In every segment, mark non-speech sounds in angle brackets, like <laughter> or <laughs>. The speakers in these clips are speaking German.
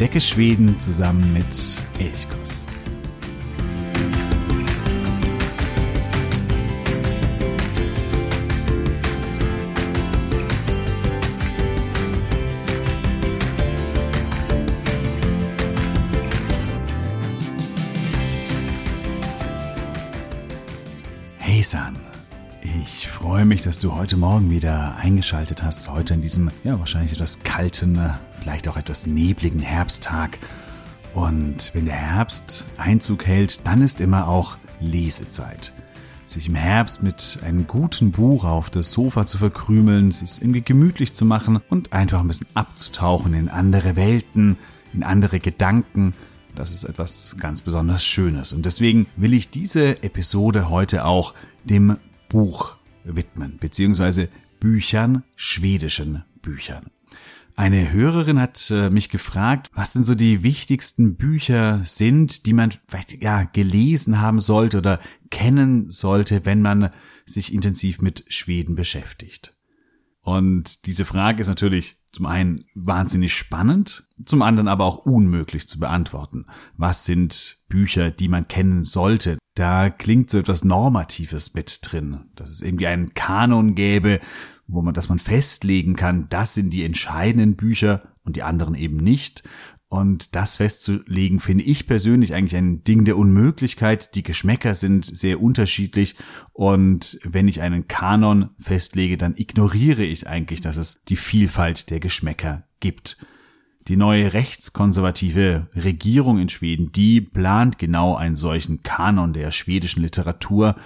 Entdecke Schweden zusammen mit Elchkuss. Hey San, ich freue mich, dass du heute Morgen wieder eingeschaltet hast. Heute in diesem, ja, wahrscheinlich etwas kalten, vielleicht auch etwas nebligen Herbsttag. Und wenn der Herbst Einzug hält, dann ist immer auch Lesezeit. Sich im Herbst mit einem guten Buch auf das Sofa zu verkrümeln, sich irgendwie gemütlich zu machen und einfach ein bisschen abzutauchen in andere Welten, in andere Gedanken. Das ist etwas ganz besonders Schönes. Und deswegen will ich diese Episode heute auch dem Buch widmen, beziehungsweise Büchern, schwedischen Büchern. Eine Hörerin hat äh, mich gefragt, was denn so die wichtigsten Bücher sind, die man vielleicht ja gelesen haben sollte oder kennen sollte, wenn man sich intensiv mit Schweden beschäftigt. Und diese Frage ist natürlich zum einen wahnsinnig spannend, zum anderen aber auch unmöglich zu beantworten. Was sind Bücher, die man kennen sollte? Da klingt so etwas Normatives mit drin, dass es irgendwie einen Kanon gäbe, wo man, dass man festlegen kann, das sind die entscheidenden Bücher und die anderen eben nicht. Und das festzulegen, finde ich persönlich eigentlich ein Ding der Unmöglichkeit. Die Geschmäcker sind sehr unterschiedlich. Und wenn ich einen Kanon festlege, dann ignoriere ich eigentlich, dass es die Vielfalt der Geschmäcker gibt. Die neue rechtskonservative Regierung in Schweden, die plant genau einen solchen Kanon der schwedischen Literatur.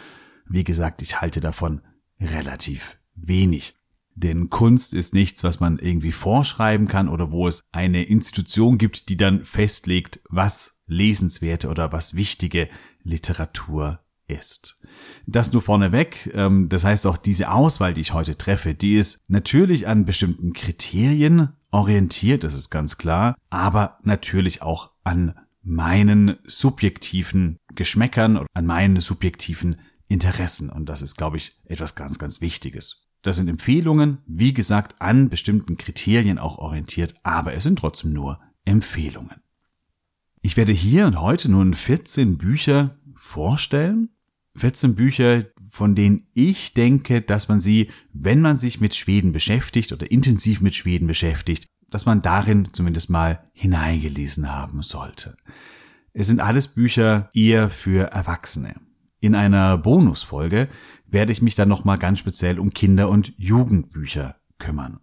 Wie gesagt, ich halte davon relativ wenig. Denn Kunst ist nichts, was man irgendwie vorschreiben kann oder wo es eine Institution gibt, die dann festlegt, was lesenswerte oder was wichtige Literatur ist. Das nur vorneweg. Ähm, das heißt auch diese Auswahl, die ich heute treffe, die ist natürlich an bestimmten Kriterien orientiert, das ist ganz klar, aber natürlich auch an meinen subjektiven Geschmäckern und an meinen subjektiven Interessen. Und das ist, glaube ich, etwas ganz, ganz Wichtiges. Das sind Empfehlungen, wie gesagt, an bestimmten Kriterien auch orientiert, aber es sind trotzdem nur Empfehlungen. Ich werde hier und heute nun 14 Bücher vorstellen. 14 Bücher, von denen ich denke, dass man sie, wenn man sich mit Schweden beschäftigt oder intensiv mit Schweden beschäftigt, dass man darin zumindest mal hineingelesen haben sollte. Es sind alles Bücher eher für Erwachsene. In einer Bonusfolge werde ich mich dann nochmal ganz speziell um Kinder- und Jugendbücher kümmern.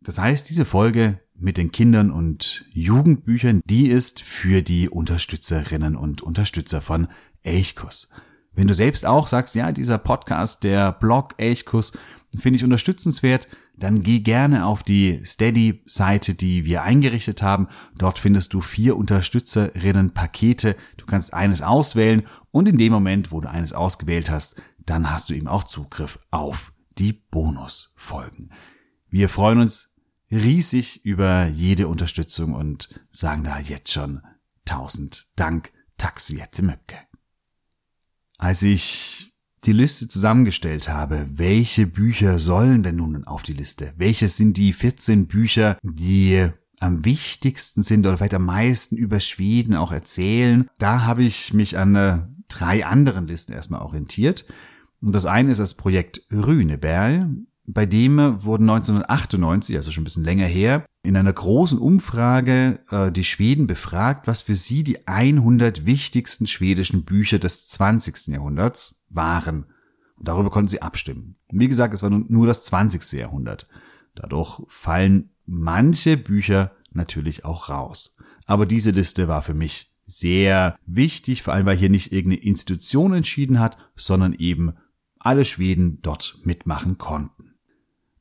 Das heißt, diese Folge mit den Kindern und Jugendbüchern, die ist für die Unterstützerinnen und Unterstützer von Elchkuss. Wenn du selbst auch sagst, ja, dieser Podcast, der Blog Elchkuss, finde ich unterstützenswert, dann geh gerne auf die Steady-Seite, die wir eingerichtet haben. Dort findest du vier Unterstützerinnen-Pakete. Du kannst eines auswählen und in dem Moment, wo du eines ausgewählt hast, dann hast du eben auch Zugriff auf die Bonusfolgen. Wir freuen uns riesig über jede Unterstützung und sagen da jetzt schon tausend Dank, Taxi Möcke. Als ich die Liste zusammengestellt habe, welche Bücher sollen denn nun auf die Liste? Welche sind die 14 Bücher, die am wichtigsten sind oder vielleicht am meisten über Schweden auch erzählen? Da habe ich mich an äh, drei anderen Listen erstmal orientiert. Und das eine ist das Projekt Rüneberg. Bei dem wurden 1998, also schon ein bisschen länger her, in einer großen Umfrage äh, die Schweden befragt, was für sie die 100 wichtigsten schwedischen Bücher des 20. Jahrhunderts waren. Und darüber konnten sie abstimmen. Wie gesagt, es war nur das 20. Jahrhundert. Dadurch fallen manche Bücher natürlich auch raus. Aber diese Liste war für mich sehr wichtig, vor allem weil hier nicht irgendeine Institution entschieden hat, sondern eben alle Schweden dort mitmachen konnten.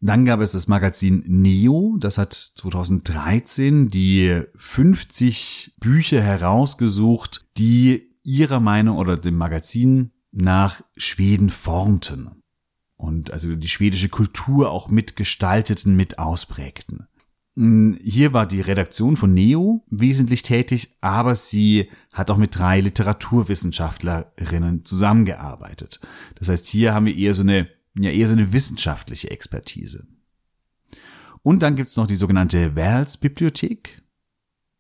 Dann gab es das Magazin Neo, das hat 2013 die 50 Bücher herausgesucht, die ihrer Meinung oder dem Magazin nach Schweden formten und also die schwedische Kultur auch mitgestalteten, mit ausprägten. Hm, hier war die Redaktion von Neo wesentlich tätig, aber sie hat auch mit drei Literaturwissenschaftlerinnen zusammengearbeitet. Das heißt, hier haben wir eher so eine ja eher so eine wissenschaftliche Expertise. Und dann gibt's noch die sogenannte Wels-Bibliothek.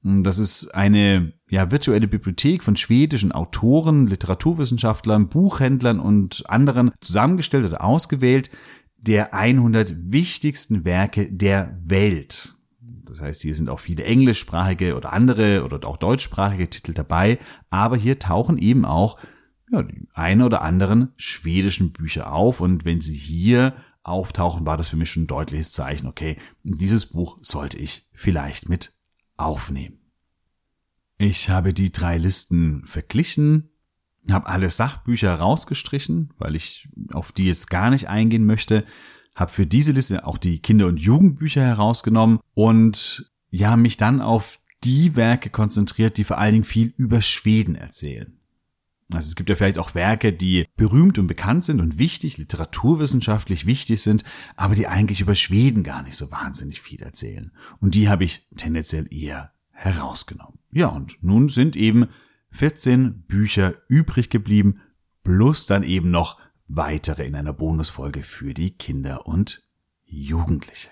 Das ist eine ja, virtuelle Bibliothek von schwedischen Autoren, Literaturwissenschaftlern, Buchhändlern und anderen zusammengestellt oder ausgewählt der 100 wichtigsten Werke der Welt. Das heißt, hier sind auch viele englischsprachige oder andere oder auch deutschsprachige Titel dabei, aber hier tauchen eben auch ja, die ein oder anderen schwedischen Bücher auf und wenn sie hier auftauchen, war das für mich schon ein deutliches Zeichen, okay, dieses Buch sollte ich vielleicht mit aufnehmen. Ich habe die drei Listen verglichen, habe alle Sachbücher rausgestrichen, weil ich auf die jetzt gar nicht eingehen möchte, habe für diese Liste auch die Kinder- und Jugendbücher herausgenommen und ja, mich dann auf die Werke konzentriert, die vor allen Dingen viel über Schweden erzählen. Also es gibt ja vielleicht auch Werke, die berühmt und bekannt sind und wichtig, literaturwissenschaftlich wichtig sind, aber die eigentlich über Schweden gar nicht so wahnsinnig viel erzählen. Und die habe ich tendenziell eher herausgenommen. Ja, und nun sind eben 14 Bücher übrig geblieben, plus dann eben noch weitere in einer Bonusfolge für die Kinder und Jugendliche.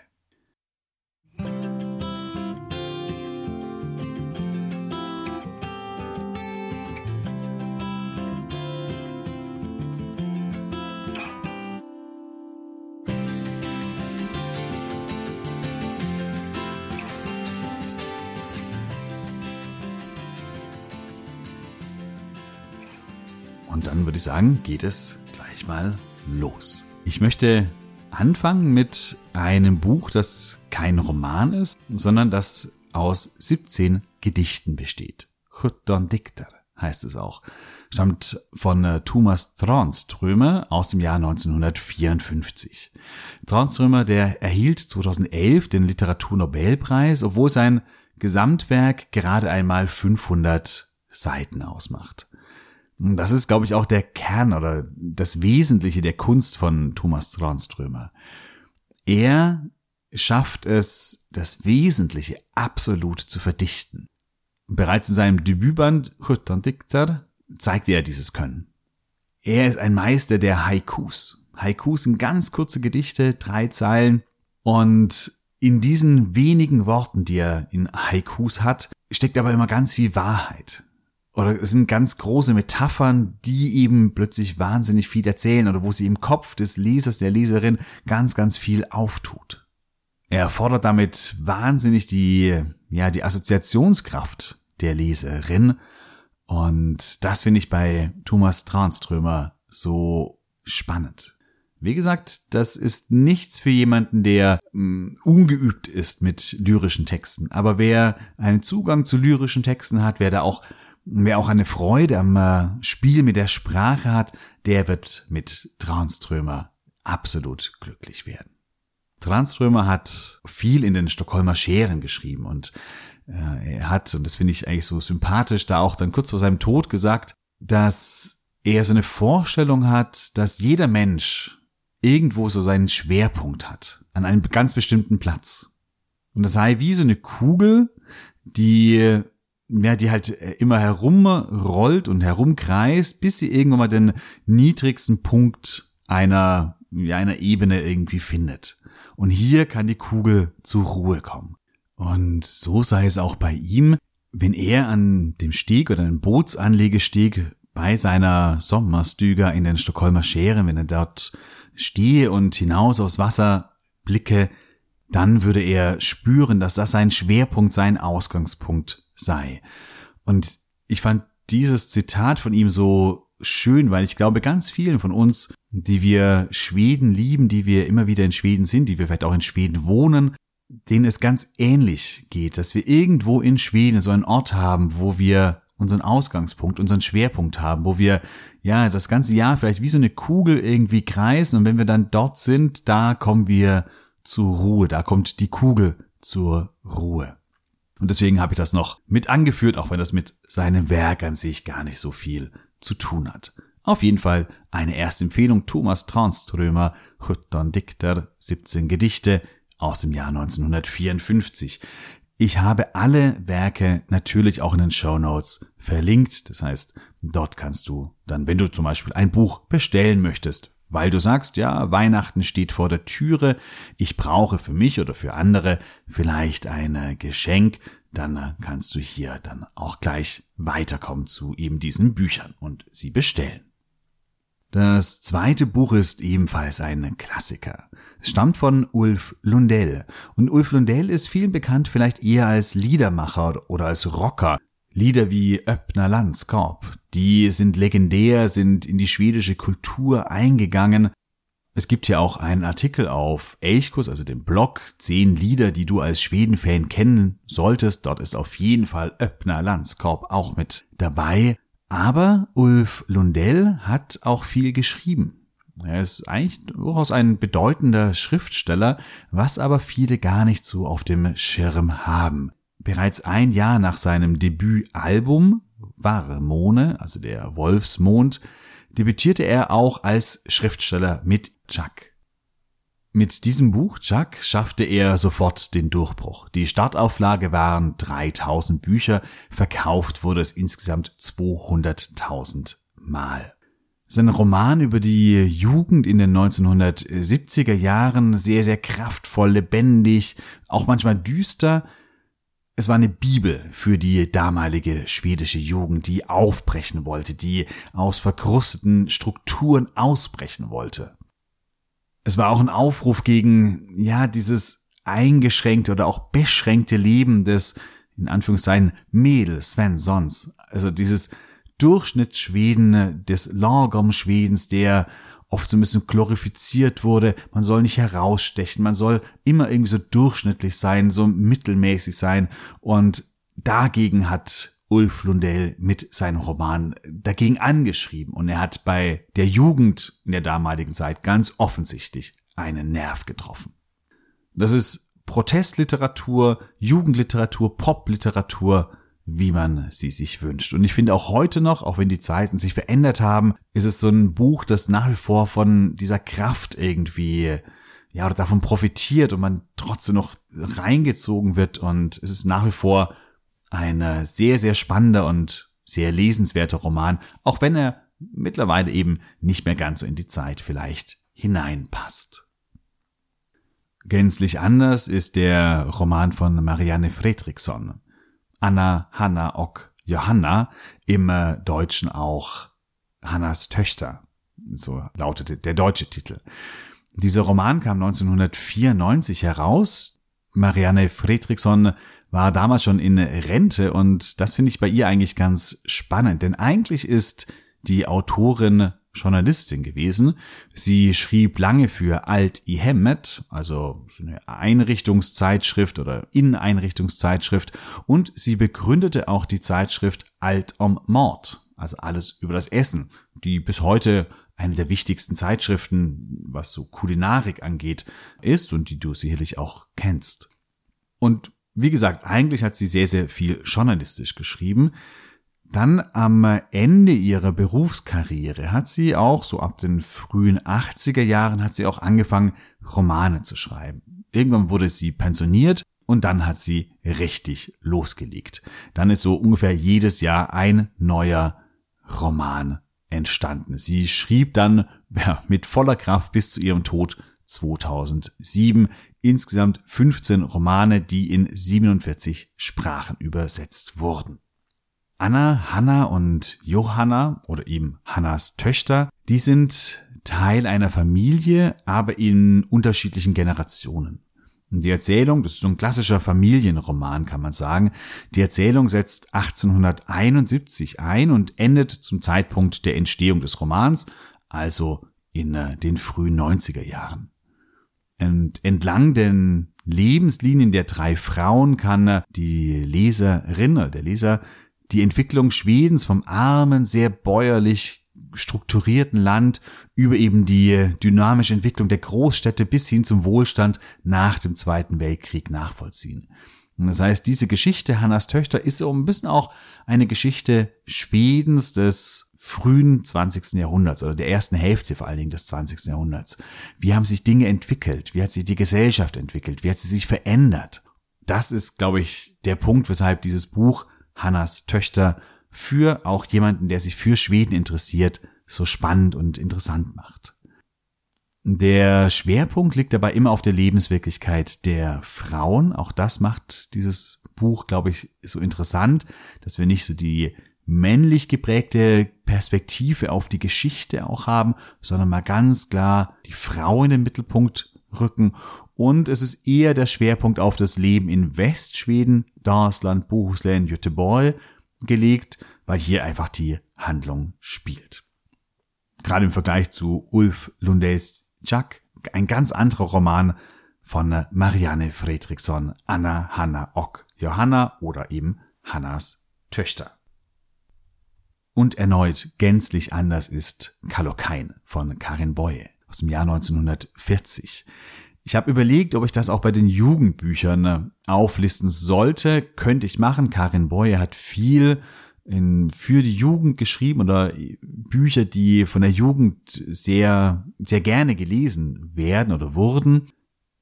Und dann würde ich sagen, geht es gleich mal los. Ich möchte anfangen mit einem Buch, das kein Roman ist, sondern das aus 17 Gedichten besteht. Sjutton Dikter heißt es auch. Stammt von äh, Thomas Tranströmer aus dem Jahr 1954. Tranströmer, der erhielt 2011 den Literaturnobelpreis, obwohl sein Gesamtwerk gerade einmal 500 Seiten ausmacht. Das ist, glaube ich, auch der Kern oder das Wesentliche der Kunst von Thomas Tranströmer. Er schafft es, das Wesentliche absolut zu verdichten. Bereits in seinem Debütband Dikter zeigt er dieses Können. Er ist ein Meister der Haikus. Haikus sind ganz kurze Gedichte, drei Zeilen. Und in diesen wenigen Worten, die er in Haikus hat, steckt aber immer ganz viel Wahrheit oder es sind ganz große Metaphern, die eben plötzlich wahnsinnig viel erzählen oder wo sie im Kopf des Lesers, der Leserin ganz, ganz viel auftut. Er fordert damit wahnsinnig die, ja, die Assoziationskraft der Leserin. Und das finde ich bei Thomas Tranströmer so spannend. Wie gesagt, das ist nichts für jemanden, der mh, hm, ungeübt ist mit lyrischen Texten. Aber wer einen Zugang zu lyrischen Texten hat, wer da auch Wer auch eine Freude am äh, Spiel mit der Sprache hat, der wird mit Tranströmer absolut glücklich werden. Tranströmer hat viel in den Stockholmer Scheren geschrieben und äh, er hat, und das finde ich eigentlich so sympathisch, da auch dann kurz vor seinem Tod gesagt, dass er so eine Vorstellung hat, dass jeder Mensch irgendwo so seinen Schwerpunkt hat, an einem ganz bestimmten Platz. Und das sei wie so eine Kugel, die ja, die halt äh, immer herumrollt und herumkreist, bis sie irgendwann mal den niedrigsten Punkt einer, ja, einer Ebene irgendwie findet. Und hier kann die Kugel zur Ruhe kommen. Und so sei es auch bei ihm, wenn er an dem Steg oder dem Bootsanlegesteg bei seiner Sommerstüger in den Stockholmer Scheren, wenn er dort stehe und hinaus aufs Wasser blicke, dann würde er spüren, dass das sein Schwerpunkt, sein Ausgangspunkt sei. Und ich fand dieses Zitat von ihm so schön, weil ich glaube, ganz vielen von uns, die wir Schweden lieben, die wir immer wieder in Schweden sind, die wir vielleicht auch in Schweden wohnen, denen es ganz ähnlich geht, dass wir irgendwo in Schweden so einen Ort haben, wo wir unseren Ausgangspunkt, unseren Schwerpunkt haben, wo wir ja das ganze Jahr vielleicht wie so eine Kugel irgendwie kreisen und wenn wir dann dort sind, da kommen wir zur Ruhe, da kommt die Kugel zur Ruhe. Und deswegen habe ich das noch mit angeführt, auch wenn das mit seinem Werk an sich gar nicht so viel zu tun hat. Auf jeden Fall eine erste Empfehlung Thomas Tranströmer, 17 Dikter, 17 Gedichte aus dem Jahr 1954. Ich habe alle Werke natürlich auch in den Show Notes verlinkt. Das heißt, dort kannst du dann, wenn du zum Beispiel ein Buch bestellen möchtest, weil du sagst, ja, Weihnachten steht vor der Türe, ich brauche für mich oder für andere vielleicht ein Geschenk, dann kannst du hier dann auch gleich weiterkommen zu eben diesen Büchern und sie bestellen. Das zweite Buch ist ebenfalls ein Klassiker. Es stammt von Ulf Lundell. Und Ulf Lundell ist vielen bekannt vielleicht eher als Liedermacher oder als Rocker. Lieder wie Öppner Landskorb, die sind legendär, sind in die schwedische Kultur eingegangen. Es gibt ja auch einen Artikel auf Elchkus, also dem Blog, zehn Lieder, die du als Schweden-Fan kennen solltest. Dort ist auf jeden Fall Öppner Landskorb auch mit dabei. Aber Ulf Lundell hat auch viel geschrieben. Er ist eigentlich durchaus ein bedeutender Schriftsteller, was aber viele gar nicht so auf dem Schirm haben. Bereits ein Jahr nach seinem Debütalbum Warmone, also der Wolfsmond, debütierte er auch als Schriftsteller mit Chuck. Mit diesem Buch Chuck schaffte er sofort den Durchbruch. Die Startauflage waren 3000 Bücher, verkauft wurde es insgesamt 200.000 Mal. Sein Roman über die Jugend in den 1970er Jahren, sehr, sehr kraftvoll, lebendig, auch manchmal düster. Es war eine Bibel für die damalige schwedische Jugend, die aufbrechen wollte, die aus verkrusteten Strukturen ausbrechen wollte. Es war auch ein Aufruf gegen, ja, dieses eingeschränkte oder auch beschränkte Leben des, in Anführungszeichen, Mädels, wenn sonst. Also dieses Durchschnittsschweden, des Lagom-Schwedens, der oft so ein bisschen glorifiziert wurde. Man soll nicht herausstechen, man soll immer irgendwie so durchschnittlich sein, so mittelmäßig sein. Und dagegen hat Ulf Lundell mit seinem Roman dagegen angeschrieben und er hat bei der Jugend in der damaligen Zeit ganz offensichtlich einen Nerv getroffen. Das ist Protestliteratur, Jugendliteratur, Popliteratur, wie man sie sich wünscht. Und ich finde auch heute noch, auch wenn die Zeiten sich verändert haben, ist es so ein Buch, das nach wie vor von dieser Kraft irgendwie ja, oder davon profitiert und man trotzdem noch reingezogen wird und es ist nach wie vor ein äh, sehr, sehr spannender und sehr lesenswerter Roman, auch wenn er mittlerweile eben nicht mehr ganz so in die Zeit vielleicht hineinpasst. Gänzlich anders ist der Roman von Marianne Fredriksson. Anna, Hanna, Ock, Johanna, im äh, Deutschen auch Hannas Töchter. So lautete der deutsche Titel. Dieser Roman kam 1994 heraus. Marianne Fredriksson war damals schon in Rente und das finde ich bei ihr eigentlich ganz spannend, denn eigentlich ist die Autorin Journalistin gewesen. Sie schrieb lange für Alt i Hemmet, also so eine Einrichtungszeitschrift oder Inneneinrichtungszeitschrift und sie begründete auch die Zeitschrift Alt om Mord, also alles über das Essen, die bis heute eine der wichtigsten Zeitschriften, was so Kulinarik angeht, ist und die du sicherlich auch kennst. Und wie gesagt, eigentlich hat sie sehr, sehr viel journalistisch geschrieben. Dann am Ende ihrer Berufskarriere hat sie auch, so ab den frühen 80er Jahren, hat sie auch angefangen, Romane zu schreiben. Irgendwann wurde sie pensioniert und dann hat sie richtig losgelegt. Dann ist so ungefähr jedes Jahr ein neuer Roman entstanden. Sie schrieb dann <laughs> ja, mit voller Kraft bis zu ihrem Tod 2007 insgesamt 15 Romane, die in 47 Sprachen übersetzt wurden. Anna, Hanna und Johanna oder eben Hannas Töchter, die sind Teil einer Familie, aber in unterschiedlichen Generationen. Die Erzählung, das ist so ein klassischer Familienroman, kann man sagen. Die Erzählung setzt 1871 ein und endet zum Zeitpunkt der Entstehung des Romans, also in äh, den frühen 90er Jahren. Und entlang den Lebenslinien der drei Frauen kann die Leserin der Leser die Entwicklung Schwedens vom armen, sehr bäuerlich strukturierten Land über eben die dynamische Entwicklung der Großstädte bis hin zum Wohlstand nach dem Zweiten Weltkrieg nachvollziehen. Das heißt, diese Geschichte Hannas Töchter ist so ein bisschen auch eine Geschichte Schwedens des frühen 20. Jahrhunderts oder der ersten Hälfte vor allen Dingen des 20. Jahrhunderts. Wie haben sich Dinge entwickelt? Wie hat sich die Gesellschaft entwickelt? Wie hat sie sich verändert? Das ist, glaube ich, der Punkt, weshalb dieses Buch Hannas Töchter für auch jemanden, der sich für Schweden interessiert, so spannend und interessant macht. Der Schwerpunkt liegt dabei immer auf der Lebenswirklichkeit der Frauen. Auch das macht dieses Buch, glaube ich, so interessant, dass wir nicht so die männlich geprägte Perspektive auf die Geschichte auch haben, sondern mal ganz klar die Frau in den Mittelpunkt rücken. Und es ist eher der Schwerpunkt auf das Leben in Westschweden, Dalsland, Bohuslän, Göteborg gelegt, weil hier einfach die Handlung spielt. Gerade im Vergleich zu Ulf Lundells Jack, ein ganz anderer Roman von Marianne Fredriksson, Anna Hanna Ock, Johanna oder eben Hannas Töchter. Und erneut gänzlich anders ist Kalokain von Karin Boye aus dem Jahr 1940. Ich habe überlegt, ob ich das auch bei den Jugendbüchern äh, auflisten sollte. Könnte ich machen. Karin Boye hat viel in, für die Jugend geschrieben oder Bücher, die von der Jugend sehr, sehr gerne gelesen werden oder wurden.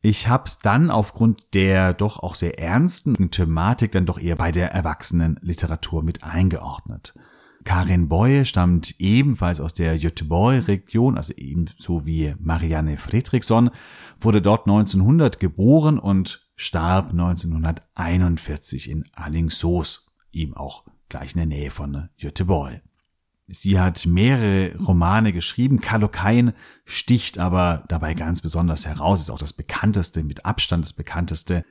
Ich habe es dann aufgrund der doch auch sehr ernsten Thematik dann doch eher bei der Erwachsenenliteratur mit eingeordnet. Karin Boye stammt ebenfalls aus der Göteborg-Region, also ebenso wie Marianne Fredriksson, wurde dort 1900 geboren und starb 1941 in Allingsås, eben auch gleich in der Nähe von Göteborg. Sie hat mehrere Romane geschrieben. Kalokain sticht aber dabei ganz besonders heraus, ist auch das bekannteste, mit Abstand das bekannteste.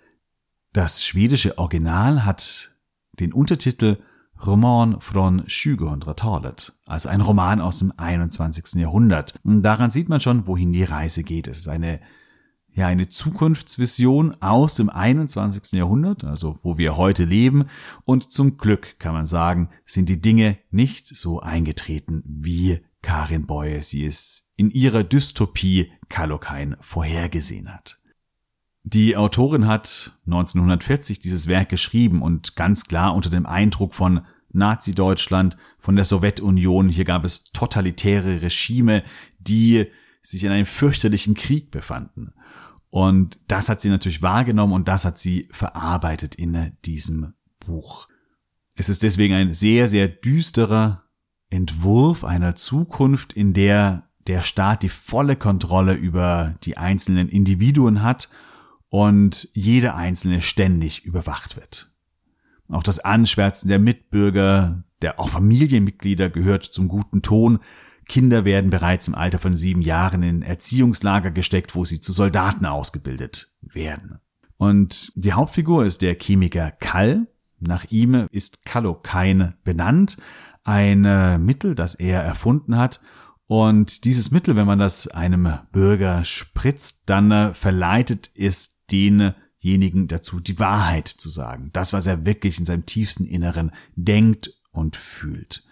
Das schwedische Original hat den Untertitel Roman von 2000-talet, also ein Roman aus dem 21. Jahrhundert. Und daran sieht man schon, wohin die Reise geht. Es ist eine, ja, eine Zukunftsvision aus dem 21. Jahrhundert, also wo wir heute leben. Und zum Glück kann man sagen, sind die Dinge nicht so eingetreten, wie Karin Boye sie es in ihrer Dystopie Kalokain vorhergesehen hat. Die Autorin hat 1940 dieses Werk geschrieben und ganz klar unter dem Eindruck von Nazi-Deutschland, von der Sowjetunion. Hier gab es totalitäre Regime, die sich in einem fürchterlichen Krieg befanden. Und das hat sie natürlich wahrgenommen und das hat sie verarbeitet in diesem Buch. Es ist deswegen ein sehr, sehr düsterer Entwurf einer Zukunft, in der der Staat die volle Kontrolle über die einzelnen Individuen hat und jeder Einzelne ständig überwacht wird. Auch das Anschwärzen der Mitbürger, der auch Familienmitglieder gehört zum guten Ton. Kinder werden bereits im Alter von sieben Jahren in Erziehungslager gesteckt, wo sie zu Soldaten ausgebildet werden. Und die Hauptfigur ist der Chemiker Kall. Nach ihm ist Kallokain benannt. Ein äh, Mittel, das er erfunden hat, und dieses Mittel, wenn man das einem Bürger spritzt, dann äh, verleitet es denjenigen dazu, die Wahrheit zu sagen. Das, was er wirklich in seinem tiefsten Inneren denkt und fühlt.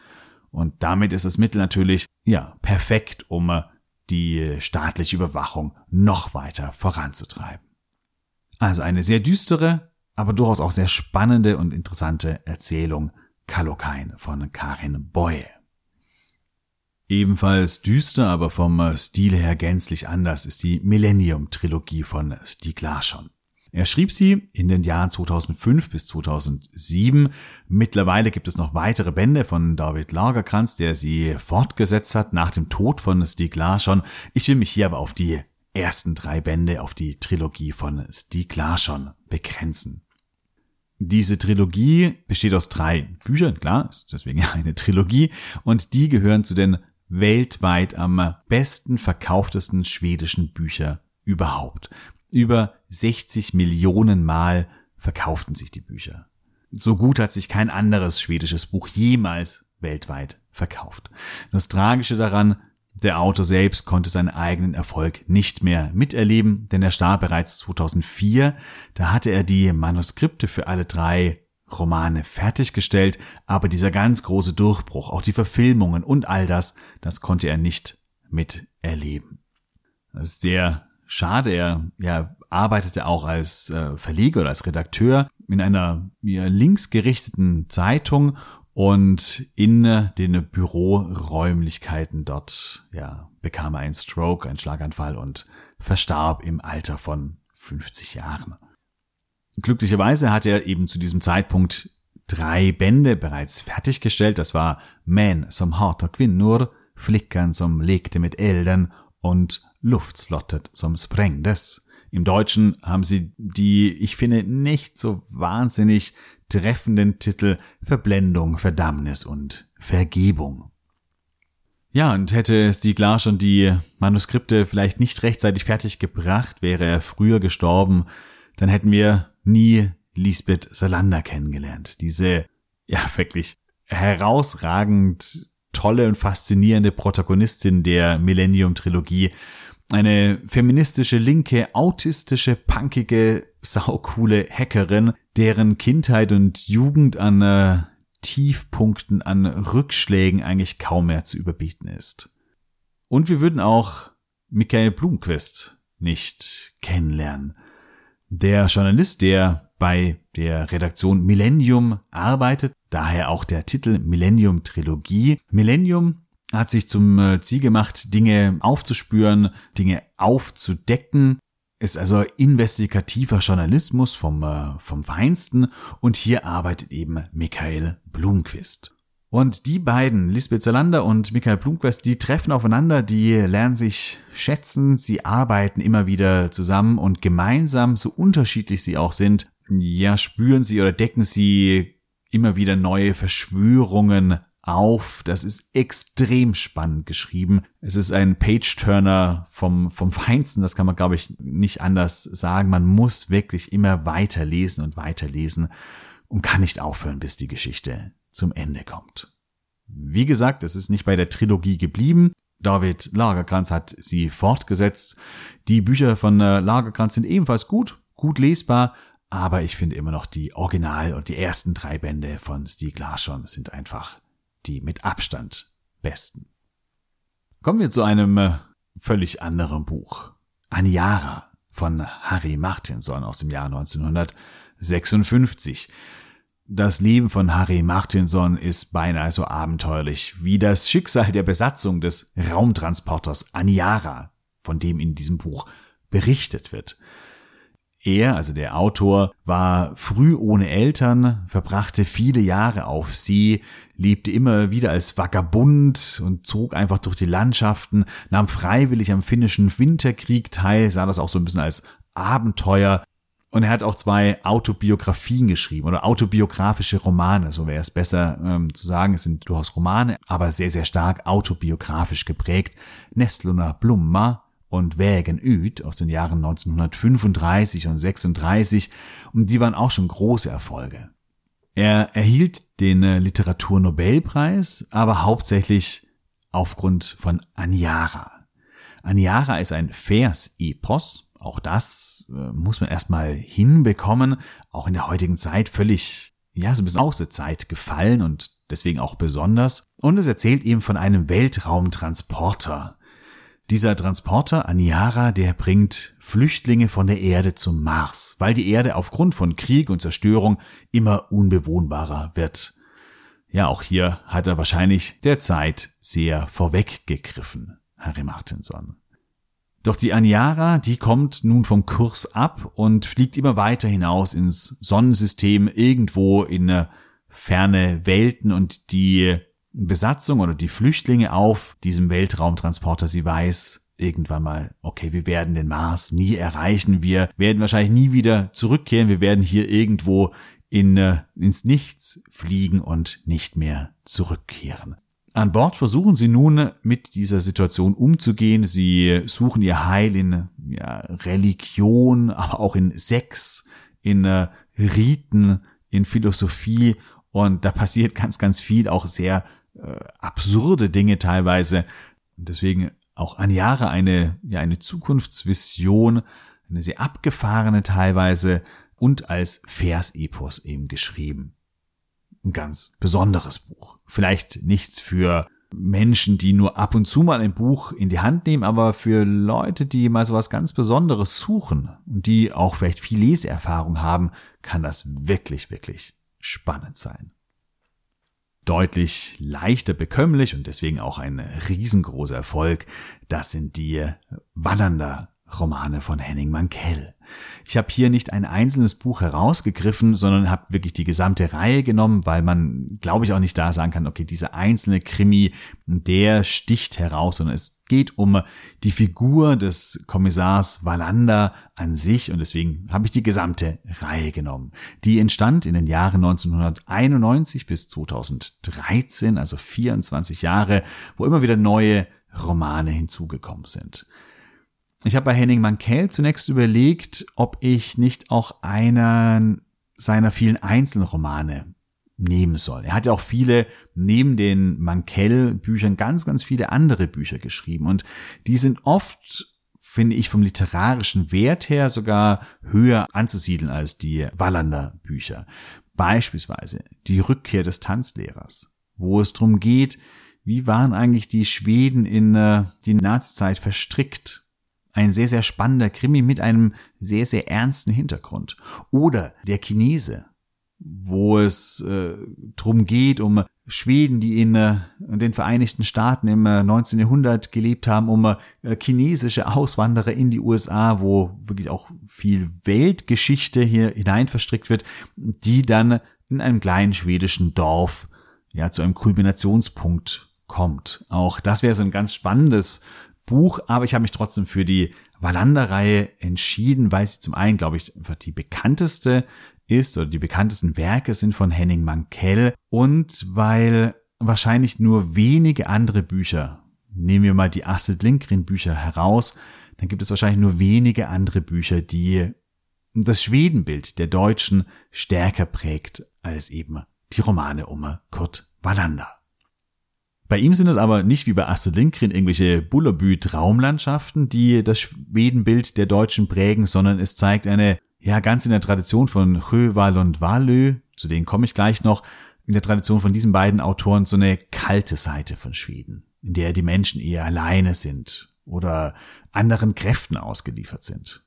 Und damit ist das Mittel natürlich, ja, perfekt, um äh, die staatliche Überwachung noch weiter voranzutreiben. Also eine sehr düstere, aber durchaus auch sehr spannende und interessante Erzählung Kalokain von Karin Boye. Ebenfalls düster, aber vom äh, Stil her gänzlich anders ist die Millennium-Trilogie von Stieg Larsson. Er schrieb sie in den Jahren 2005 bis 2007. Mittlerweile gibt es noch weitere Bände von David Lagerkranz, der sie fortgesetzt hat nach dem Tod von Stieg Larsson. Ich will mich hier aber auf die ersten drei Bände, auf die Trilogie von Stieg Larsson begrenzen. Diese Trilogie besteht aus drei Büchern, klar, ist deswegen <laughs> eine Trilogie, und die gehören zu den weltweit am besten verkauftesten schwedischen Bücher überhaupt. Über 60 Millionen Mal verkauften sich die Bücher. So gut hat sich kein anderes schwedisches Buch jemals weltweit verkauft. Das Tragische daran, der Autor selbst konnte seinen eigenen Erfolg nicht mehr miterleben, denn er starb bereits 2004. Da hatte er die Manuskripte für alle drei Romane fertiggestellt, aber dieser ganz große Durchbruch, auch die Verfilmungen und all das, das konnte er nicht miterleben. Das ist sehr schade. Er ja, arbeitete auch als äh, Verleger oder als Redakteur in einer ja, linksgerichteten Zeitung und in äh, den Büroräumlichkeiten dort ja, bekam er einen Stroke, einen Schlaganfall und verstarb im Alter von 50 Jahren. Glücklicherweise hat er eben zu diesem Zeitpunkt drei Bände bereits fertiggestellt. Das war Man som hatar kvinnor, Flickan som lekte mit Elden und Luftslottet som sprängdes. Im Deutschen haben sie die, ich finde, nicht so wahnsinnig treffenden Titel Verblendung, Verdammnis und Vergebung. Ja, und hätte Stieg Larsson die Manuskripte vielleicht nicht rechtzeitig fertig gebracht, wäre er früher gestorben, dann hätten wir nie Lisbeth Salander kennengelernt. Diese, ja, wirklich herausragend tolle und faszinierende Protagonistin der Millennium-Trilogie. Eine feministische, linke, autistische, punkige, saukoole Hackerin, deren Kindheit und Jugend an äh, Tiefpunkten, an Rückschlägen eigentlich kaum mehr zu überbieten ist. Und wir würden auch Michael Blumquist nicht kennenlernen. Der Journalist, der bei der Redaktion Millennium arbeitet, daher auch der Titel Millennium Trilogie. Millennium hat sich zum äh, Ziel gemacht, Dinge aufzuspüren, Dinge aufzudecken, ist also investigativer Journalismus vom, äh, vom Feinsten und hier arbeitet eben Michael Blumquist. Und die beiden, Lisbeth Salander und Michael Blumquist, die treffen aufeinander, die lernen sich schätzen, sie arbeiten immer wieder zusammen und gemeinsam, so unterschiedlich sie auch sind, ja, spüren sie oder decken sie immer wieder neue Verschwörungen auf. Das ist extrem spannend geschrieben. Es ist ein Page-Turner vom, vom Feinsten. Das kann man, glaube ich, nicht anders sagen. Man muss wirklich immer weiterlesen und weiterlesen und kann nicht aufhören, bis die Geschichte zum Ende kommt. Wie gesagt, es ist nicht bei der Trilogie geblieben. David Lagerkranz hat sie fortgesetzt. Die Bücher von äh, Lagerkranz sind ebenfalls gut, gut lesbar, aber ich finde immer noch die Original- und die ersten drei Bände von Stieg Larsson sind einfach die mit Abstand besten. Kommen wir zu einem äh, völlig anderen Buch. Aniara von Harry Martinson aus dem Jahr 1956. Das Leben von Harry Martinson ist beinahe so abenteuerlich wie das Schicksal der Besatzung des Raumtransporters Aniara, von dem in diesem Buch berichtet wird. Er, also der Autor, war früh ohne Eltern, verbrachte viele Jahre auf See, lebte immer wieder als Vagabund und zog einfach durch die Landschaften, nahm freiwillig am finnischen Winterkrieg teil, sah das auch so ein bisschen als Abenteuer. Und er hat auch zwei Autobiografien geschrieben oder autobiografische Romane, so wäre es besser ähm, zu sagen. Es sind durchaus Romane, aber sehr, sehr stark autobiografisch geprägt. Nestluna Blumma und Wägen Üd aus den Jahren 1935 und 36 und die waren auch schon große Erfolge. Er erhielt den äh, Literaturnobelpreis, aber hauptsächlich aufgrund von Aniara. Aniara ist ein Vers-Epos. Auch das äh, muss man erstmal hinbekommen. Auch in der heutigen Zeit völlig, ja, so ein bisschen aus der Zeit gefallen und deswegen auch besonders. Und es erzählt eben von einem Weltraumtransporter, dieser Transporter Aniara, der bringt Flüchtlinge von der Erde zum Mars, weil die Erde aufgrund von Krieg und Zerstörung immer unbewohnbarer wird. Ja, auch hier hat er wahrscheinlich der Zeit sehr vorweggegriffen, Harry Martinson. Doch die Aniara, die kommt nun vom Kurs ab und fliegt immer weiter hinaus ins Sonnensystem, irgendwo in ferne Welten und die Besatzung oder die Flüchtlinge auf diesem Weltraumtransporter, sie weiß irgendwann mal, okay, wir werden den Mars nie erreichen, wir werden wahrscheinlich nie wieder zurückkehren, wir werden hier irgendwo in, äh, ins Nichts fliegen und nicht mehr zurückkehren. An Bord versuchen sie nun mit dieser Situation umzugehen. Sie suchen ihr Heil in ja, Religion, aber auch in Sex, in äh, Riten, in Philosophie und da passiert ganz, ganz viel, auch sehr äh, absurde Dinge teilweise. Und deswegen auch an Jahre eine, ja, eine Zukunftsvision, eine sehr abgefahrene teilweise und als Versepos eben geschrieben. Ein ganz besonderes Buch. Vielleicht nichts für Menschen, die nur ab und zu mal ein Buch in die Hand nehmen, aber für Leute, die mal so was ganz Besonderes suchen und die auch vielleicht viel Leseerfahrung haben, kann das wirklich, wirklich spannend sein deutlich leichter bekömmlich und deswegen auch ein riesengroßer Erfolg. Das sind die Wallander Romane von Henning Mankell. Ich habe hier nicht ein einzelnes Buch herausgegriffen, sondern habe wirklich die gesamte Reihe genommen, weil man, glaube ich, auch nicht da sagen kann, okay, dieser einzelne Krimi, der sticht heraus, sondern es geht um die Figur des Kommissars Wallander an sich und deswegen habe ich die gesamte Reihe genommen. Die entstand in den Jahren 1991 bis 2013, also 24 Jahre, wo immer wieder neue Romane hinzugekommen sind. Ich habe bei Henning Mankell zunächst überlegt, ob ich nicht auch einen seiner vielen Einzelromane nehmen soll. Er hat ja auch viele, neben den Mankell-Büchern, ganz, ganz viele andere Bücher geschrieben. Und die sind oft, finde ich, vom literarischen Wert her sogar höher anzusiedeln als die Wallander-Bücher. Beispielsweise die Rückkehr des Tanzlehrers, wo es darum geht, wie waren eigentlich die Schweden in äh, die Nazizeit verstrickt ein sehr, sehr spannender Krimi mit einem sehr, sehr ernsten Hintergrund. Oder der Chinese, wo es äh, drum geht, um Schweden, die in äh, den Vereinigten Staaten im äh, 19. Jahrhundert gelebt haben, um äh, chinesische Auswanderer in die USA, wo wirklich auch viel Weltgeschichte hier hinein verstrickt wird, die dann in einem kleinen schwedischen Dorf ja zu einem Kulminationspunkt kommt. Auch das wäre so ein ganz spannendes Buch, aber ich habe mich trotzdem für die Wallander-Reihe entschieden, weil sie zum einen, glaube ich, einfach die bekannteste ist oder die bekanntesten Werke sind von Henning Mankell und weil wahrscheinlich nur wenige andere Bücher, nehmen wir mal die Astrid Lindgren Bücher heraus, dann gibt es wahrscheinlich nur wenige andere Bücher, die das Schwedenbild der Deutschen stärker prägt als eben die Romane um Kurt Wallander. Bei ihm sind es aber nicht wie bei Astrid Lindgren irgendwelche Bullerbü-Traumlandschaften, die das Schwedenbild der Deutschen prägen, sondern es zeigt eine, ja, ganz in der Tradition von Sjöwall und Wallö, zu denen komme ich gleich noch, in der Tradition von diesen beiden Autoren so eine kalte Seite von Schweden, in der die Menschen eher alleine sind oder anderen Kräften ausgeliefert sind.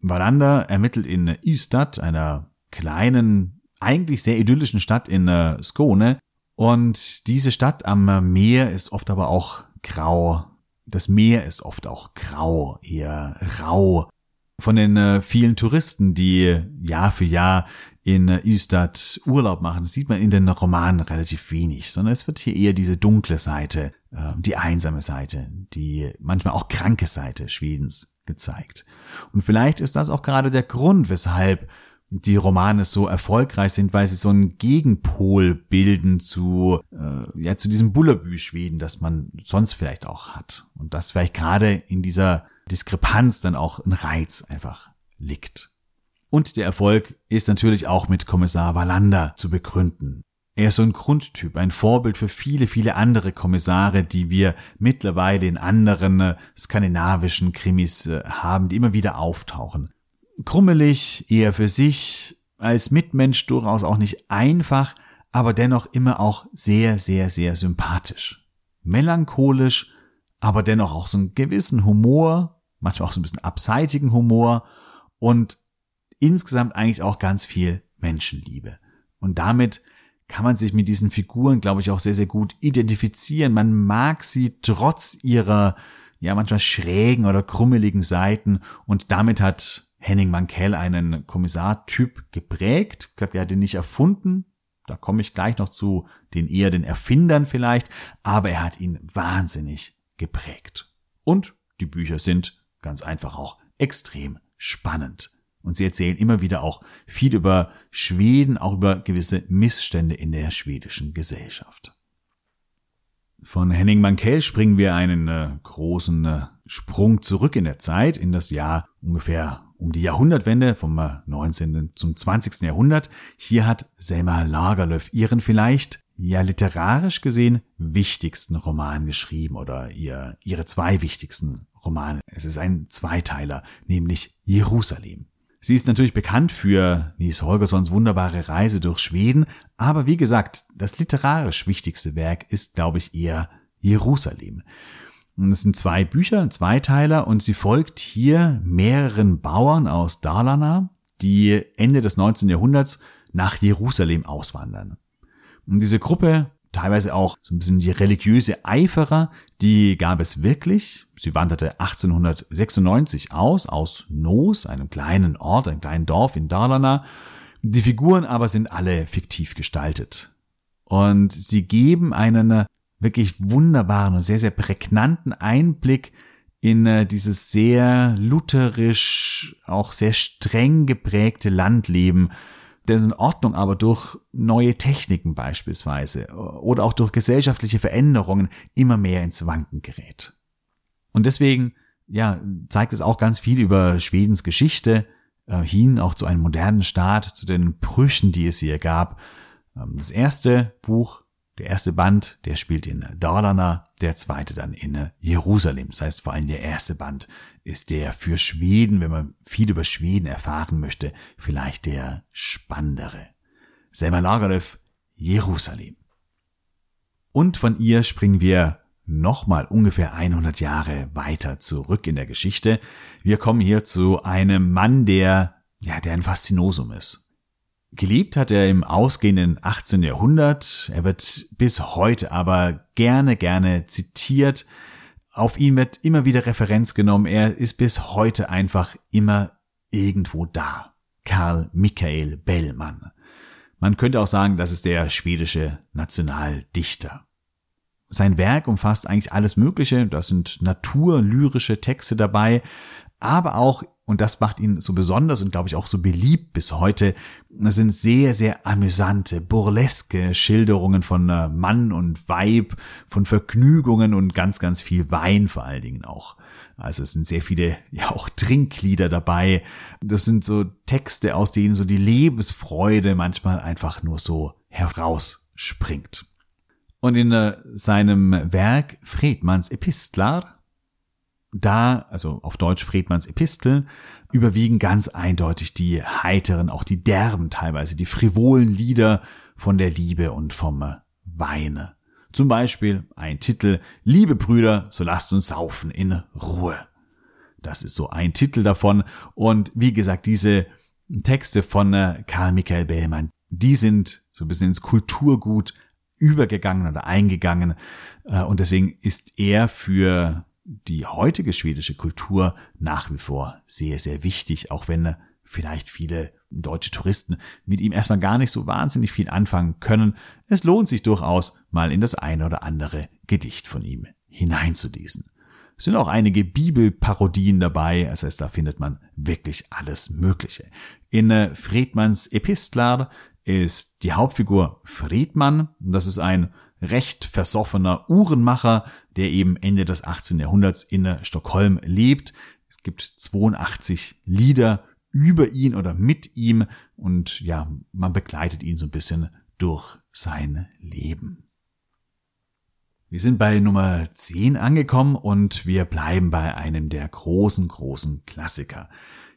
Wallander ermittelt in Ystad, einer kleinen, eigentlich sehr idyllischen Stadt in äh, Skåne, und diese Stadt am Meer ist oft aber auch grau. Das Meer ist oft auch grau, eher rau. Von den äh, vielen Touristen, die Jahr für Jahr in äh, Urlaub machen, sieht man in den Romanen relativ wenig, sondern es wird hier eher diese dunkle Seite, äh, die einsame Seite, die manchmal auch kranke Seite Schwedens gezeigt. Und vielleicht ist das auch gerade der Grund, weshalb die Romane so erfolgreich sind, weil sie so einen Gegenpol bilden zu, äh, ja, zu diesem Bullerbü-Schweden, das man sonst vielleicht auch hat. Und das vielleicht gerade in dieser Diskrepanz dann auch ein Reiz einfach liegt. Und der Erfolg ist natürlich auch mit Kommissar Wallander zu begründen. Er ist so ein Grundtyp, ein Vorbild für viele, viele andere Kommissare, die wir mittlerweile in anderen äh, skandinavischen Krimis äh, haben, die immer wieder auftauchen krummelig, eher für sich, als Mitmensch durchaus auch nicht einfach, aber dennoch immer auch sehr, sehr, sehr sympathisch. Melancholisch, aber dennoch auch so einen gewissen Humor, manchmal auch so ein bisschen abseitigen Humor und insgesamt eigentlich auch ganz viel Menschenliebe. Und damit kann man sich mit diesen Figuren, glaube ich, auch sehr, sehr gut identifizieren. Man mag sie trotz ihrer, ja, manchmal schrägen oder krummeligen Seiten und damit hat Henning Mankell einen Kommissartyp geprägt. Ich glaube, er hat ihn nicht erfunden. Da komme ich gleich noch zu den eher den Erfindern vielleicht. Aber er hat ihn wahnsinnig geprägt. Und die Bücher sind ganz einfach auch extrem spannend. Und sie erzählen immer wieder auch viel über Schweden, auch über gewisse Missstände in der schwedischen Gesellschaft. Von Henning Mankell springen wir einen äh, großen äh, Sprung zurück in der Zeit, in das Jahr ungefähr um die Jahrhundertwende vom 19. Äh, zum 20. Jahrhundert. Hier hat Selma Lagerlöf ihren vielleicht ja literarisch gesehen wichtigsten Roman geschrieben oder ihr, ihre zwei wichtigsten Romane. Es ist ein Zweiteiler, nämlich Jerusalem. Sie ist natürlich bekannt für Nies Holgerssons wunderbare Reise durch Schweden, aber wie gesagt, das literarisch wichtigste Werk ist, glaube ich, eher Jerusalem. Und es sind zwei Bücher, ein Zweiteiler, und sie folgt hier mehreren Bauern aus Dalarna, die Ende des 19. Jahrhunderts nach Jerusalem auswandern. Und diese Gruppe teilweise auch so ein bisschen die religiöse Eiferer, die gab es wirklich. Sie wanderte 1896 aus, aus Noos, einem kleinen Ort, einem kleinen Dorf in Dalarna. Die Figuren aber sind alle fiktiv gestaltet. Und sie geben einen wirklich wunderbaren und sehr, sehr prägnanten Einblick in äh, dieses sehr lutherisch, auch sehr streng geprägte Landleben, dessen Ordnung aber durch neue Techniken beispielsweise oder auch durch gesellschaftliche Veränderungen immer mehr ins Wanken gerät. Und deswegen, ja, zeigt es auch ganz viel über Schwedens Geschichte, äh, hin auch zu einem modernen Staat, zu den Brüchen, die es hier gab. Ähm, das erste Buch der erste Band, der spielt in Dalarna, der zweite dann in Jerusalem. Das heißt, vor allem der erste Band ist der für Schweden, wenn man viel über Schweden erfahren möchte, vielleicht der spannendere. Selma Lagerlöf, Jerusalem. Und von ihr springen wir nochmal ungefähr 100 Jahre weiter zurück in der Geschichte. Wir kommen hier zu einem Mann, der, ja, der ein Faszinosum ist. Geliebt hat er im ausgehenden 18. Jahrhundert. Er wird bis heute aber gerne, gerne zitiert. Auf ihn wird immer wieder Referenz genommen. Er ist bis heute einfach immer irgendwo da. Karl Michael Bellmann. Man könnte auch sagen, das ist der schwedische Nationaldichter. Sein Werk umfasst eigentlich alles Mögliche. Da sind naturlyrische Texte dabei, aber auch und das macht ihn so besonders und glaube ich auch so beliebt bis heute. Sind sehr, sehr amüsante, burleske Schilderungen von äh, Mann und Weib, von Vergnügungen und ganz, ganz viel Wein vor allen Dingen auch. Also es sind sehr viele, <laughs> ja auch Trinklieder dabei. Das sind so Texte, aus denen so die Lebensfreude manchmal einfach nur so herausspringt. Und in äh, seinem Werk Fredmanns Epistlar da, also auf Deutsch Friedmanns Epistel, überwiegen ganz eindeutig die heiteren, auch die derben teilweise, die frivolen Lieder von der Liebe und vom Weine. Zum Beispiel ein Titel, Liebe Brüder, so lasst uns saufen in Ruhe. Das ist so ein Titel davon. Und wie gesagt, diese Texte von äh, Karl Michael Bellmann, die sind so ein bisschen ins Kulturgut übergegangen oder eingegangen. Äh, und deswegen ist er für die heutige schwedische Kultur nach wie vor sehr, sehr wichtig, auch wenn vielleicht viele deutsche Touristen mit ihm erstmal gar nicht so wahnsinnig viel anfangen können. Es lohnt sich durchaus, mal in das eine oder andere Gedicht von ihm hineinzulesen. Es sind auch einige Bibelparodien dabei, das heißt, da findet man wirklich alles Mögliche. In äh, Friedmanns Epistlar ist die Hauptfigur Friedmann, das ist ein recht versoffener Uhrenmacher, der eben Ende des 18. Jahrhunderts in Stockholm lebt. Es gibt 82 Lieder über ihn oder mit ihm und ja, man begleitet ihn so ein bisschen durch sein Leben. Wir sind bei Nummer 10 angekommen und wir bleiben bei einem der großen, großen Klassiker.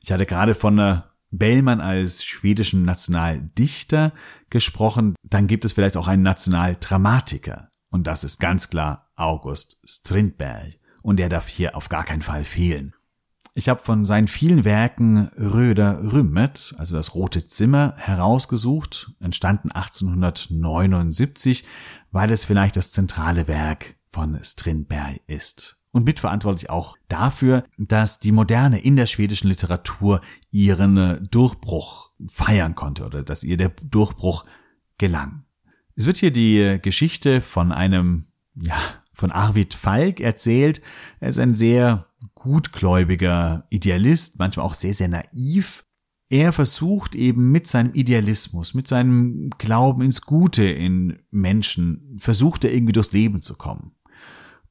Ich hatte gerade von äh, Bellmann als schwedischen Nationaldichter gesprochen, dann gibt es vielleicht auch einen Nationaldramatiker. Und das ist ganz klar August Strindberg. Und er darf hier auf gar keinen Fall fehlen. Ich habe von seinen vielen Werken Röder Rümmet, also das Rote Zimmer, herausgesucht, entstanden 1879, weil es vielleicht das zentrale Werk von Strindberg ist und mitverantwortlich auch dafür, dass die Moderne in der schwedischen Literatur ihren Durchbruch feiern konnte oder dass ihr der Durchbruch gelang. Es wird hier die Geschichte von einem, ja, von Arvid Falk erzählt. Er ist ein sehr gutgläubiger Idealist, manchmal auch sehr, sehr naiv. Er versucht eben mit seinem Idealismus, mit seinem Glauben ins Gute in Menschen, versucht er irgendwie durchs Leben zu kommen.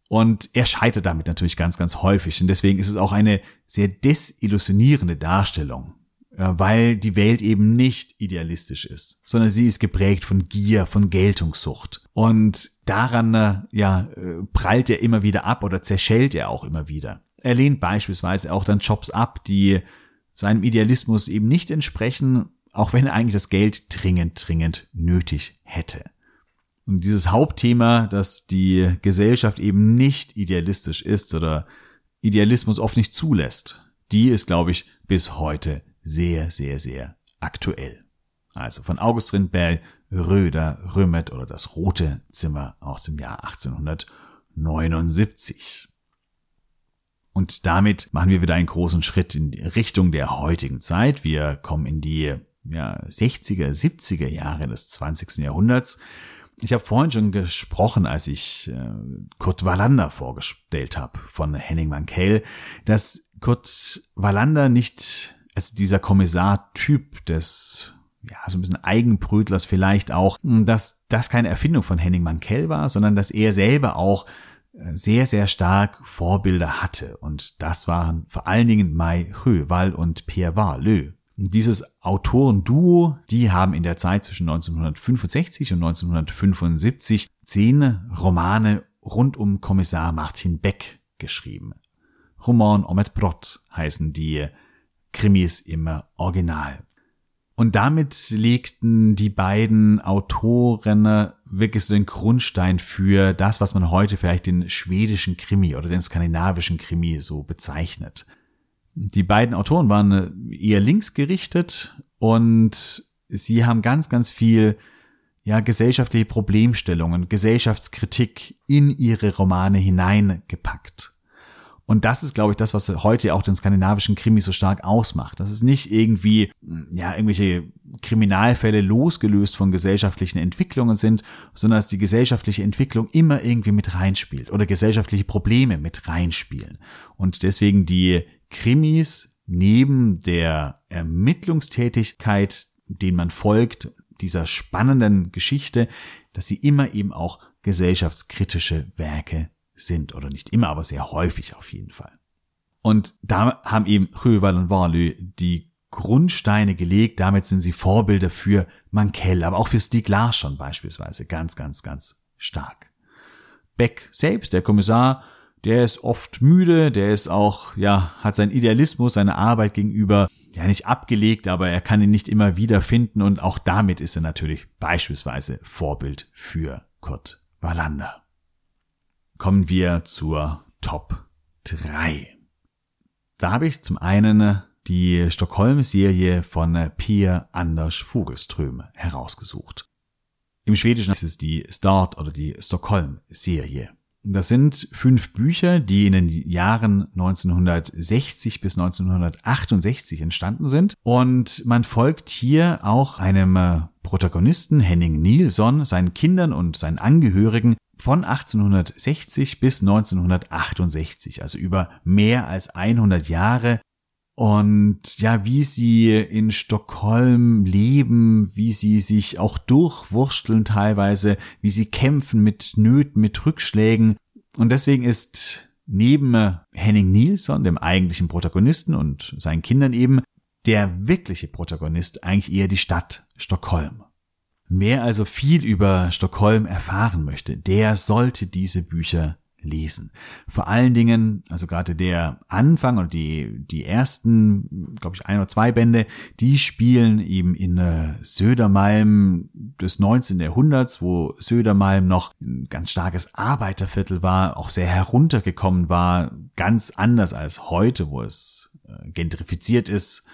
Und er scheitert damit natürlich ganz, ganz häufig. Und deswegen ist es auch eine sehr desillusionierende Darstellung, weil die Welt eben nicht idealistisch ist, sondern sie ist geprägt von Gier, von Geltungssucht. Und daran, äh, ja, äh, prallt er immer wieder ab oder zerschellt er auch immer wieder. Er lehnt beispielsweise auch dann Jobs ab, die seinem Idealismus eben nicht entsprechen, auch wenn er eigentlich das Geld dringend, dringend nötig hätte. Und dieses Hauptthema, dass die Gesellschaft eben nicht idealistisch ist oder Idealismus oft nicht zulässt, die ist, glaube ich, bis heute sehr, sehr, sehr aktuell. Also von August Rindberg, Röder Römet oder das Rote Zimmer aus dem Jahr 1879. Und damit machen wir wieder einen großen Schritt in Richtung der heutigen Zeit. Wir kommen in die ja, 60er, 70er Jahre des 20. Jahrhunderts. Ich habe vorhin schon gesprochen, als ich äh, Kurt Wallander vorgestellt habe von Henning Mankell, dass Kurt Wallander nicht als dieser Kommissar-Typ des ja, so ein bisschen Eigenbrötlers vielleicht auch, dass das keine Erfindung von Henning Mankell war, sondern dass er selber auch äh, sehr, sehr stark Vorbilder hatte. Und das waren vor allen Dingen Mai Höwal und Pierre Valeux. Dieses Autorenduo, die haben in der Zeit zwischen 1965 und 1975 zehn Romane rund um Kommissar Martin Beck geschrieben. Roman Omet Brot heißen die Krimis im Original. Und damit legten die beiden Autoren wirklich so den Grundstein für das, was man heute vielleicht den schwedischen Krimi oder den skandinavischen Krimi so bezeichnet. Die beiden Autoren waren eher linksgerichtet und sie haben ganz, ganz viel ja, gesellschaftliche Problemstellungen, Gesellschaftskritik in ihre Romane hineingepackt. Und das ist, glaube ich, das, was heute auch den skandinavischen Krimi so stark ausmacht. Das ist nicht irgendwie, ja, irgendwelche Kriminalfälle losgelöst von gesellschaftlichen Entwicklungen sind, sondern dass die gesellschaftliche Entwicklung immer irgendwie mit reinspielt oder gesellschaftliche Probleme mit reinspielen. Und deswegen die Krimis neben der Ermittlungstätigkeit, den man folgt, dieser spannenden Geschichte, dass sie immer eben auch gesellschaftskritische Werke sind oder nicht immer, aber sehr häufig auf jeden Fall. Und da haben eben Röval und Warlö die Grundsteine gelegt. Damit sind sie Vorbilder für Mankell, aber auch für Stieg Larsson beispielsweise ganz, ganz, ganz stark. Beck selbst, der Kommissar, der ist oft müde, der ist auch, ja, hat seinen Idealismus, seine Arbeit gegenüber, ja, nicht abgelegt, aber er kann ihn nicht immer wieder finden und auch damit ist er natürlich beispielsweise Vorbild für Kurt Wallander kommen wir zur Top 3. Da habe ich zum einen die Stockholm-Serie von Pia Anders Vogelström herausgesucht. Im Schwedischen ist es die Start oder die Stockholm-Serie. Das sind fünf Bücher, die in den Jahren 1960 bis 1968 entstanden sind. Und man folgt hier auch einem Protagonisten, Henning Nilsson, seinen Kindern und seinen Angehörigen von 1860 bis 1968, also über mehr als 100 Jahre. Und ja, wie sie in Stockholm leben, wie sie sich auch durchwursteln teilweise, wie sie kämpfen mit Nöten, mit Rückschlägen. Und deswegen ist neben Henning Nilsson, dem eigentlichen Protagonisten und seinen Kindern eben, der wirkliche Protagonist eigentlich eher die Stadt Stockholm. Wer also viel über Stockholm erfahren möchte, der sollte diese Bücher lesen. Vor allen Dingen, also gerade der Anfang und die, die ersten, glaube ich, ein oder zwei Bände, die spielen eben in äh, Södermalm des 19. Jahrhunderts, wo Södermalm noch ein ganz starkes Arbeiterviertel war, auch sehr heruntergekommen war, ganz anders als heute, wo es äh, gentrifiziert ist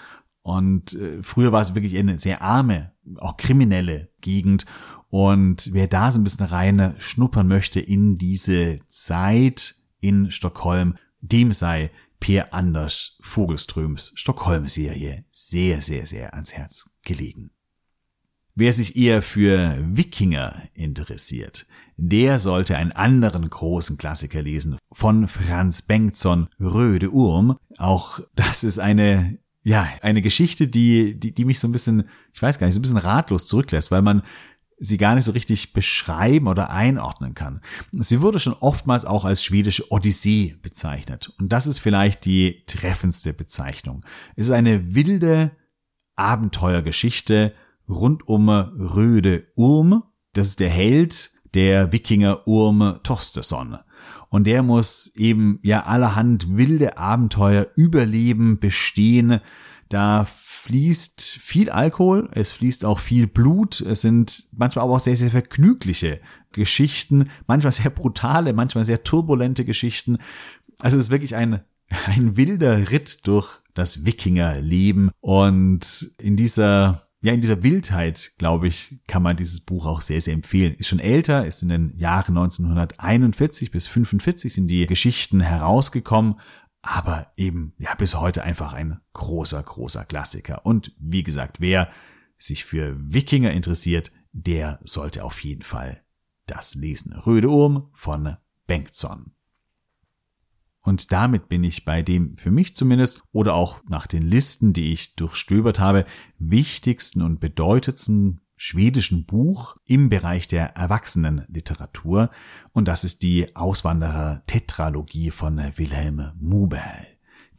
und äh, früher war es wirklich eine sehr arme, auch kriminelle Gegend. Und wer da so ein bisschen rein schnuppern möchte in diese Zeit in Stockholm, dem sei Per Anders Vogelströms Stockholm-Serie sehr, sehr, sehr ans Herz gelegen. Wer sich eher für Wikinger interessiert, der sollte einen anderen großen Klassiker lesen von Franz Bengtsson, Röde Urm. Auch das ist eine ja, eine Geschichte, die, die, die mich so ein bisschen, ich weiß gar nicht, so ein bisschen ratlos zurücklässt, weil man sie gar nicht so richtig beschreiben oder einordnen kann. Sie wurde schon oftmals auch als schwedische Odyssee bezeichnet. Und das ist vielleicht die treffendste Bezeichnung. Es ist eine wilde Abenteuergeschichte rund um Röde Urm. Das ist der Held der Wikinger Urm Torstesson. Und der muss eben ja allerhand wilde Abenteuer überleben, bestehen. Da fließt viel Alkohol, es fließt auch viel Blut, es sind manchmal aber auch sehr, sehr vergnügliche Geschichten, manchmal sehr brutale, manchmal sehr turbulente Geschichten. Also es ist wirklich ein, ein wilder Ritt durch das Wikingerleben und in dieser ja, in dieser Wildheit, glaube ich, kann man dieses Buch auch sehr, sehr empfehlen. Ist schon älter, ist in den Jahren 1941 bis 45 sind die Geschichten herausgekommen, aber eben, ja, bis heute einfach ein großer, großer Klassiker. Und wie gesagt, wer sich für Wikinger interessiert, der sollte auf jeden Fall das lesen. Röde Urm von Bengtson. Und damit bin ich bei dem für mich zumindest oder auch nach den Listen, die ich durchstöbert habe, wichtigsten und bedeutendsten schwedischen Buch im Bereich der Erwachsenenliteratur und das ist die Auswanderer-Tetralogie von Wilhelm Muberl.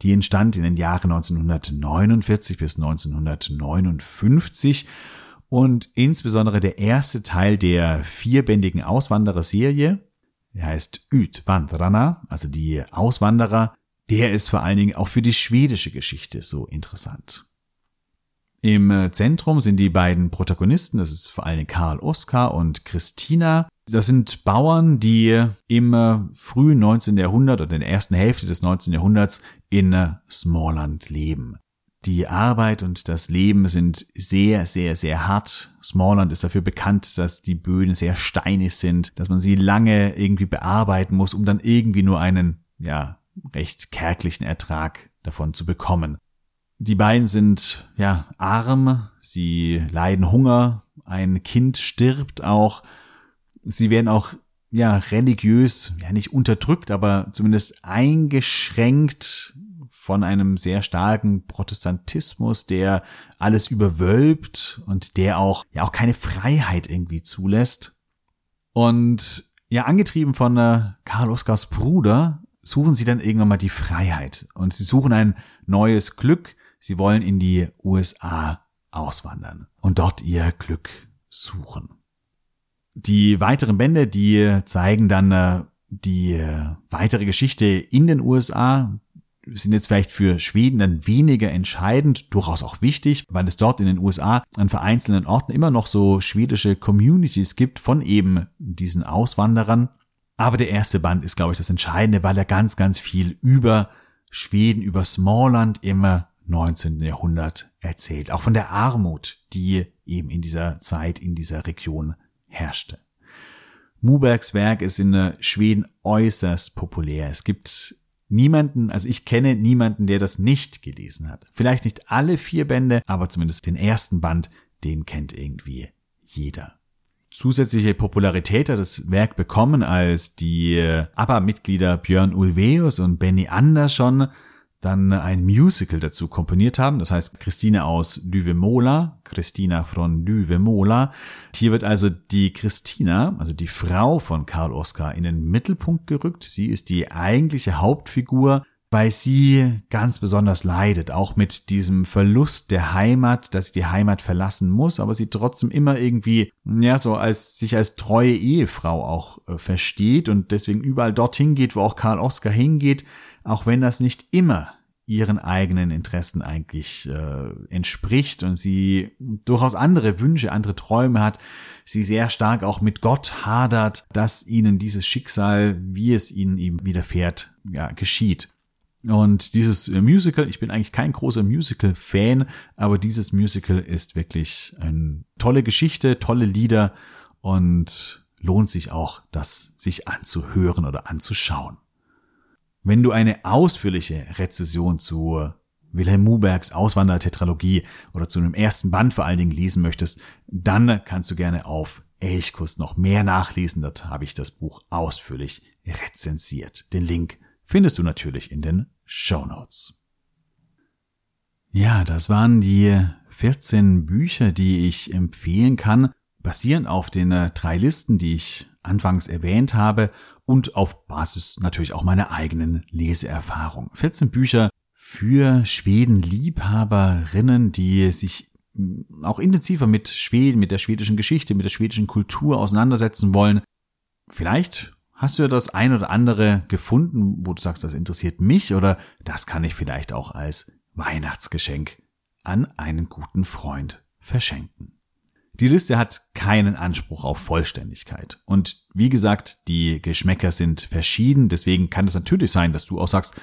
Die entstand in den Jahren 1949 bis 1959 und insbesondere der erste Teil der vierbändigen Auswanderer-Serie der heißt Utvandrarna, also die Auswanderer. Der ist vor allen Dingen auch für die schwedische Geschichte so interessant. Im äh, Zentrum sind die beiden Protagonisten, das ist vor allen Dingen Karl Oskar und Christina. Das sind Bauern, die im äh, frühen 19. Jahrhundert oder in der ersten Hälfte des 19. Jahrhunderts in äh, Smallland leben. Die Arbeit und das Leben sind sehr, sehr, sehr hart. Smallland ist dafür bekannt, dass die Böden sehr steinig sind, dass man sie lange irgendwie bearbeiten muss, um dann irgendwie nur einen, ja, recht kärglichen Ertrag davon zu bekommen. Die beiden sind, ja, arm, sie leiden Hunger, ein Kind stirbt auch, sie werden auch ja, religiös, ja nicht unterdrückt, aber zumindest eingeschränkt von einem sehr starken Protestantismus, der alles überwölbt und der auch, ja auch keine Freiheit irgendwie zulässt. Und ja, angetrieben von äh, Karl Oskars Bruder, suchen sie dann irgendwann mal die Freiheit und sie suchen ein neues Glück. Sie wollen in die USA auswandern und dort ihr Glück suchen. Die weiteren Bände, die zeigen dann äh, die äh, weitere Geschichte in den USA, sind jetzt vielleicht für Schweden dann weniger entscheidend, durchaus auch wichtig, weil es dort in den USA an vereinzelten Orten immer noch so schwedische Communities gibt von eben diesen Auswanderern. Aber der erste Band ist, glaube ich, das Entscheidende, weil er ganz, ganz viel über Schweden, über Smallland im 19. Jahrhundert erzählt. Auch von der Armut, die eben in dieser Zeit, in dieser Region herrschte. Mubergs Werk ist in Schweden äußerst populär. Es gibt niemanden, also ich kenne niemanden, der das nicht gelesen hat. Vielleicht nicht alle vier Bände, aber zumindest den ersten Band, den kennt irgendwie jeder. Zusätzliche Popularität hat das Werk bekommen, als die ABBA-Mitglieder Björn Ulveus und Benny Andersson dann ein Musical dazu komponiert haben. Das heißt Christine aus Düvemola, Christina von Düvemola. Hier wird also die Christina, also die Frau von Karl Oskar, in den Mittelpunkt gerückt. Sie ist die eigentliche Hauptfigur, weil sie ganz besonders leidet, auch mit diesem Verlust der Heimat, dass sie die Heimat verlassen muss, aber sie trotzdem immer irgendwie, ja, so als, sich als treue Ehefrau auch äh, versteht und deswegen überall dorthin geht, wo auch Karl Oskar hingeht, auch wenn das nicht immer ihren eigenen Interessen eigentlich äh, entspricht und sie durchaus andere Wünsche, andere Träume hat, sie sehr stark auch mit Gott hadert, dass ihnen dieses Schicksal, wie es ihnen ihm widerfährt, ja, geschieht. Und dieses Musical, ich bin eigentlich kein großer Musical-Fan, aber dieses Musical ist wirklich eine tolle Geschichte, tolle Lieder und lohnt sich auch, das sich anzuhören oder anzuschauen. Wenn du eine ausführliche Rezession zu Wilhelm Mubergs Auswandertetralogie oder zu einem ersten Band vor allen Dingen lesen möchtest, dann kannst du gerne auf Elchkuss noch mehr nachlesen. Dort habe ich das Buch ausführlich rezensiert. Den Link findest du natürlich in den Show Notes. Ja, das waren die 14 Bücher, die ich empfehlen kann, basierend auf den äh, drei Listen, die ich anfangs erwähnt habe und auf Basis natürlich auch meiner eigenen Leseerfahrung. 14 Bücher für Schweden-Liebhaberinnen, die sich auch intensiver mit Schweden, mit der schwedischen Geschichte, mit der schwedischen Kultur auseinandersetzen wollen. Vielleicht hast du ja das ein oder andere gefunden, wo du sagst, das interessiert mich oder das kann ich vielleicht auch als Weihnachtsgeschenk an einen guten Freund verschenken. Die Liste hat keinen Anspruch auf Vollständigkeit. Und wie gesagt, die Geschmäcker sind verschieden. Deswegen kann es natürlich sein, dass du auch sagst,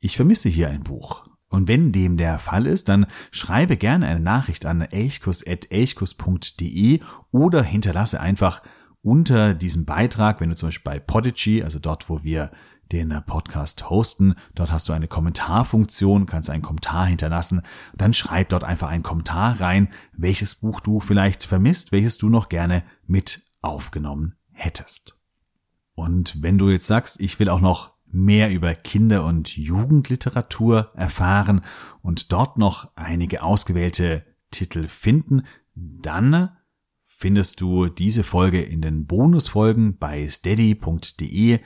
ich vermisse hier ein Buch. Und wenn dem der Fall ist, dann schreibe gerne eine Nachricht an elchkus.elchkus.de oder hinterlasse einfach unter diesem Beitrag, wenn du zum Beispiel bei Podigy, also dort, wo wir den Podcast hosten. Dort hast du eine Kommentarfunktion, kannst einen Kommentar hinterlassen. Dann schreib dort einfach einen Kommentar rein, welches Buch du vielleicht vermisst, welches du noch gerne mit aufgenommen hättest. Und wenn du jetzt sagst, ich will auch noch mehr über Kinder- und Jugendliteratur erfahren und dort noch einige ausgewählte Titel finden, dann findest du diese Folge in den Bonusfolgen bei steady.de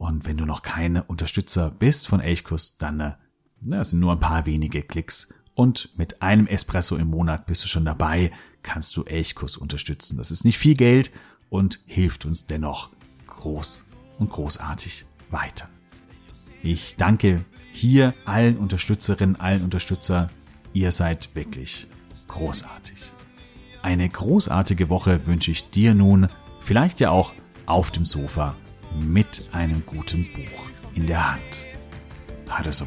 und wenn du noch keine Unterstützer bist von Elchkus, dann äh, na, sind nur ein paar wenige Klicks. Und mit einem Espresso im Monat bist du schon dabei, kannst du Elchkus unterstützen. Das ist nicht viel Geld und hilft uns dennoch groß und großartig weiter. Ich danke hier allen Unterstützerinnen, allen Unterstützer. Ihr seid wirklich großartig. Eine großartige Woche wünsche ich dir nun, vielleicht ja auch auf dem Sofa mit einem guten Buch in der Hand. Ha det så